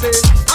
baby.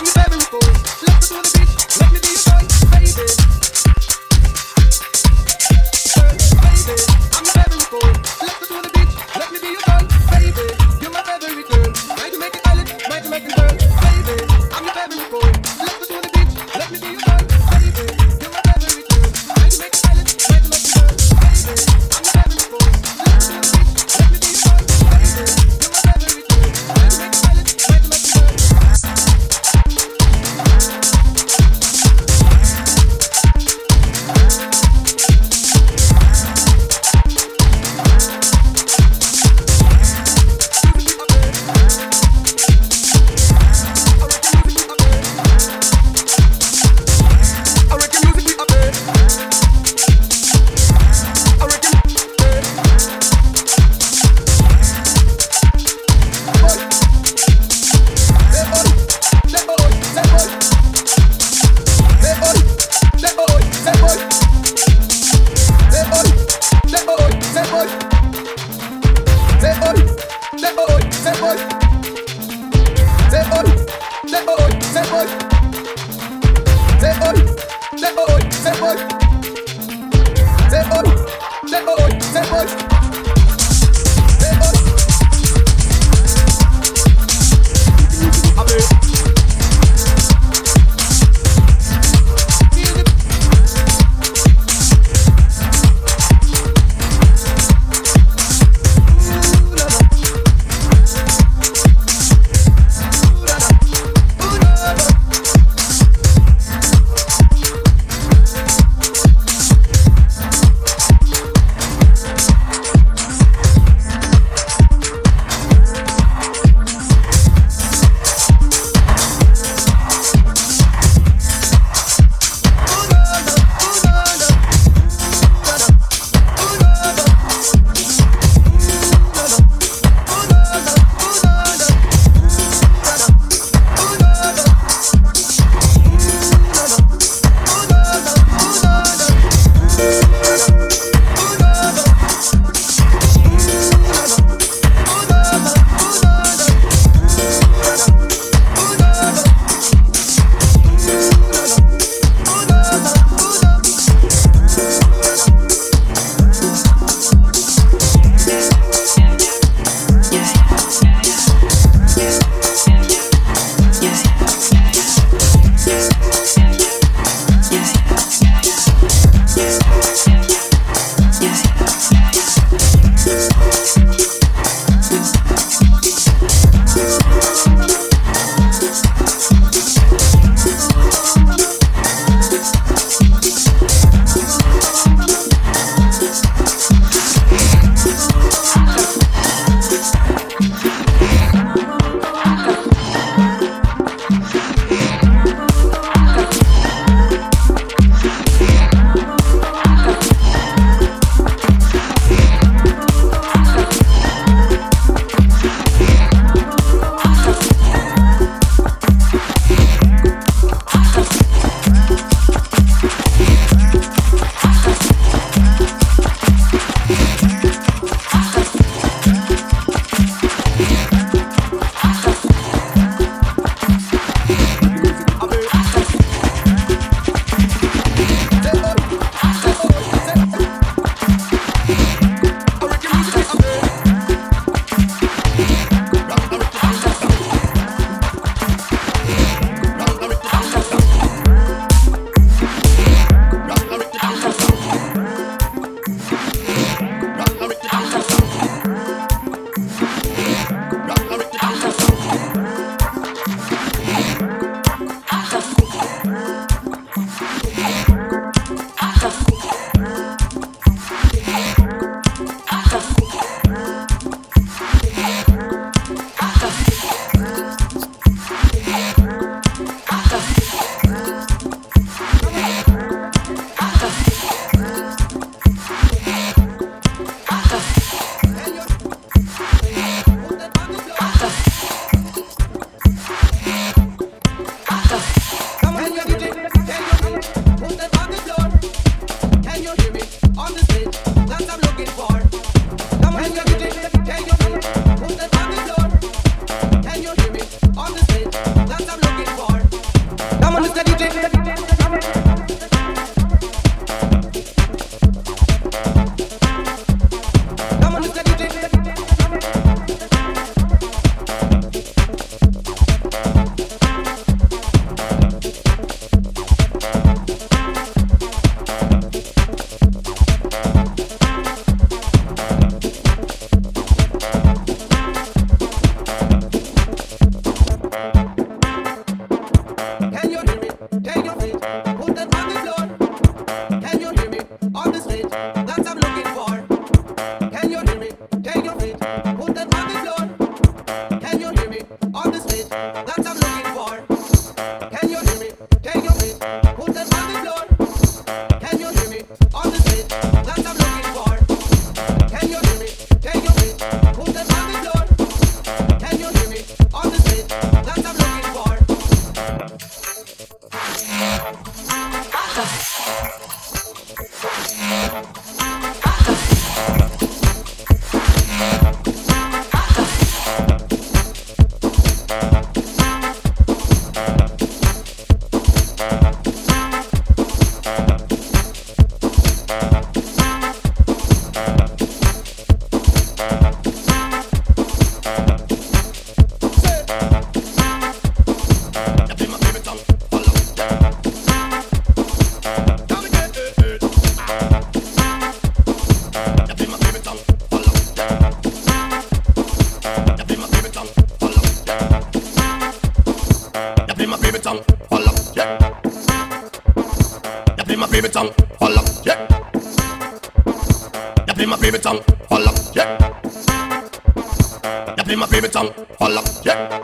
holla, yeah.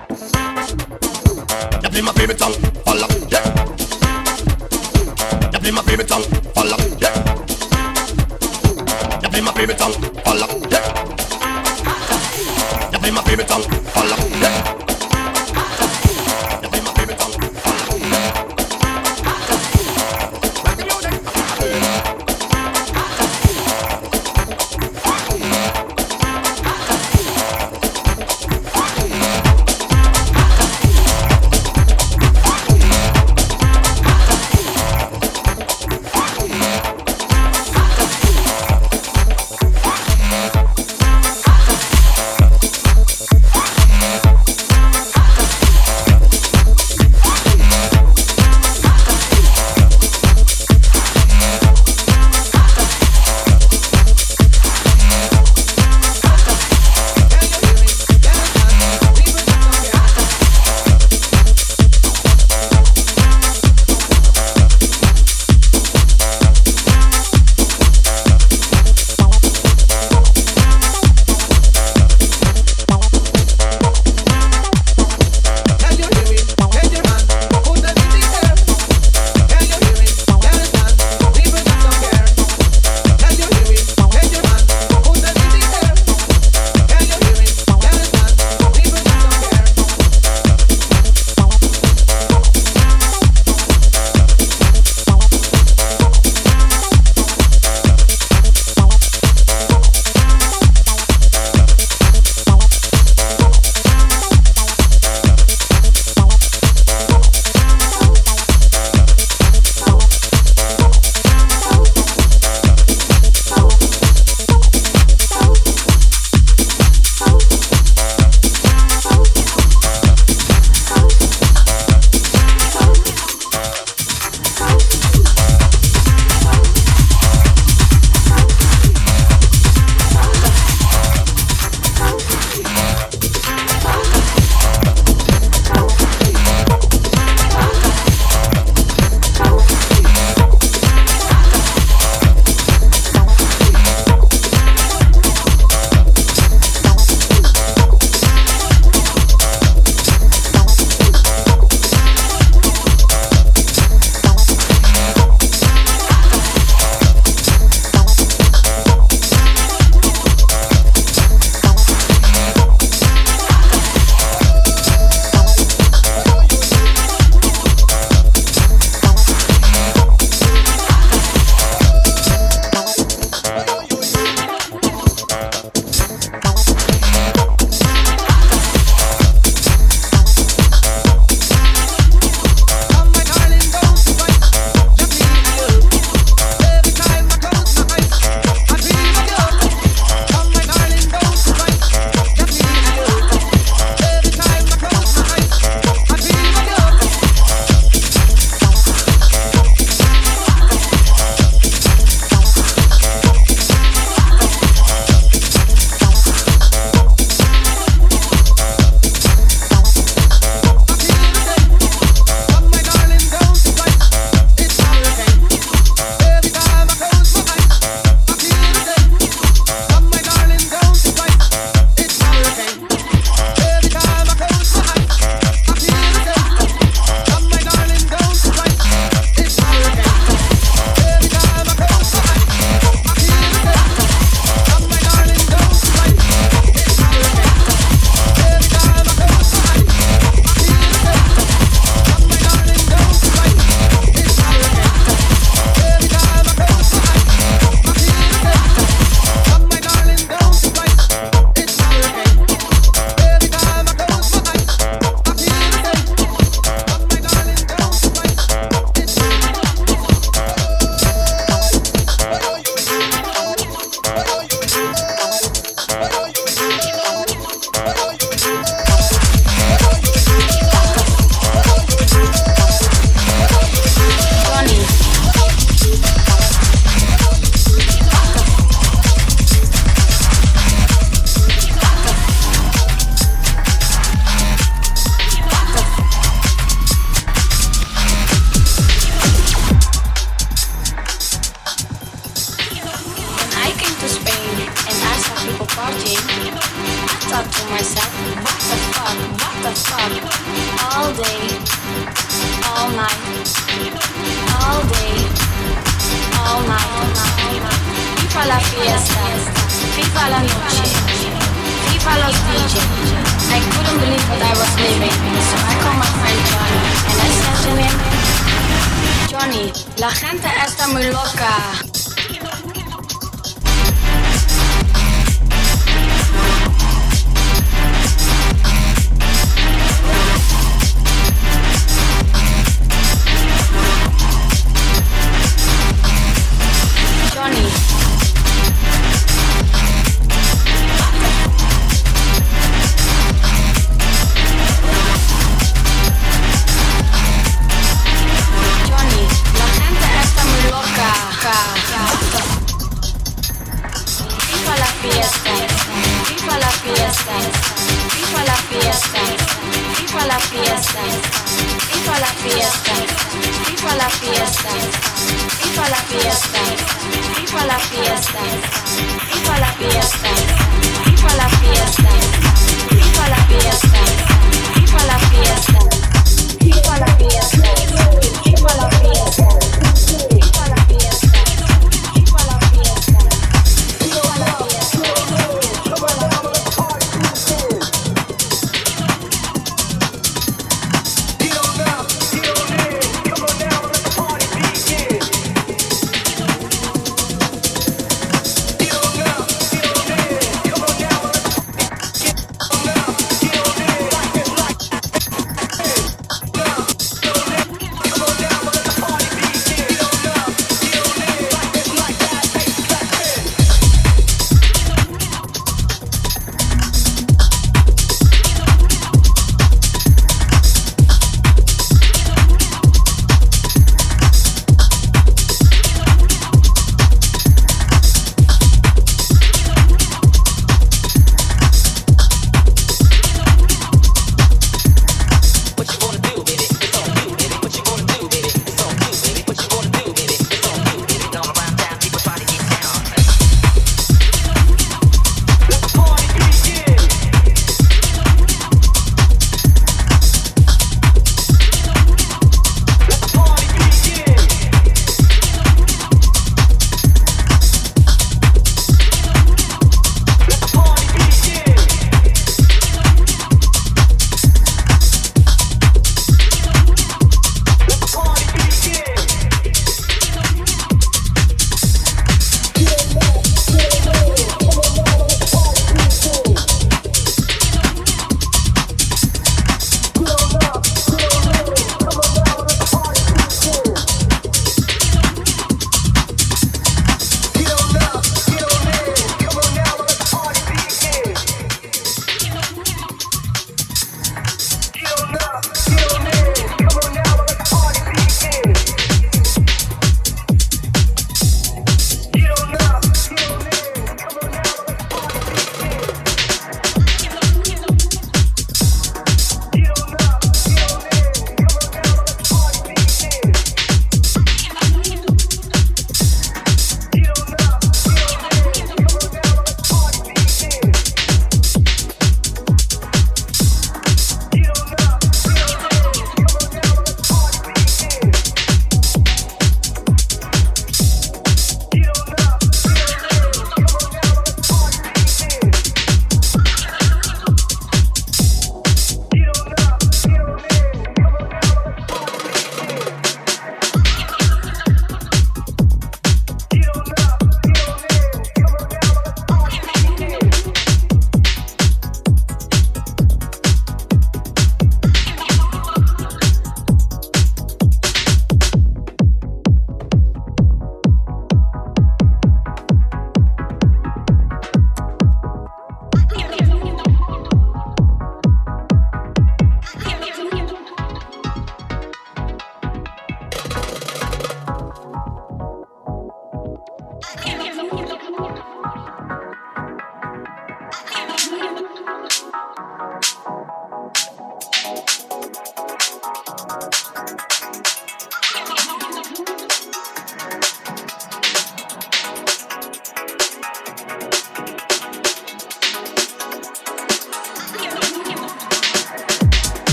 You play my favorite song, holla, yeah. You play my favorite song, holla, yeah. You play my favorite song, holla, yeah.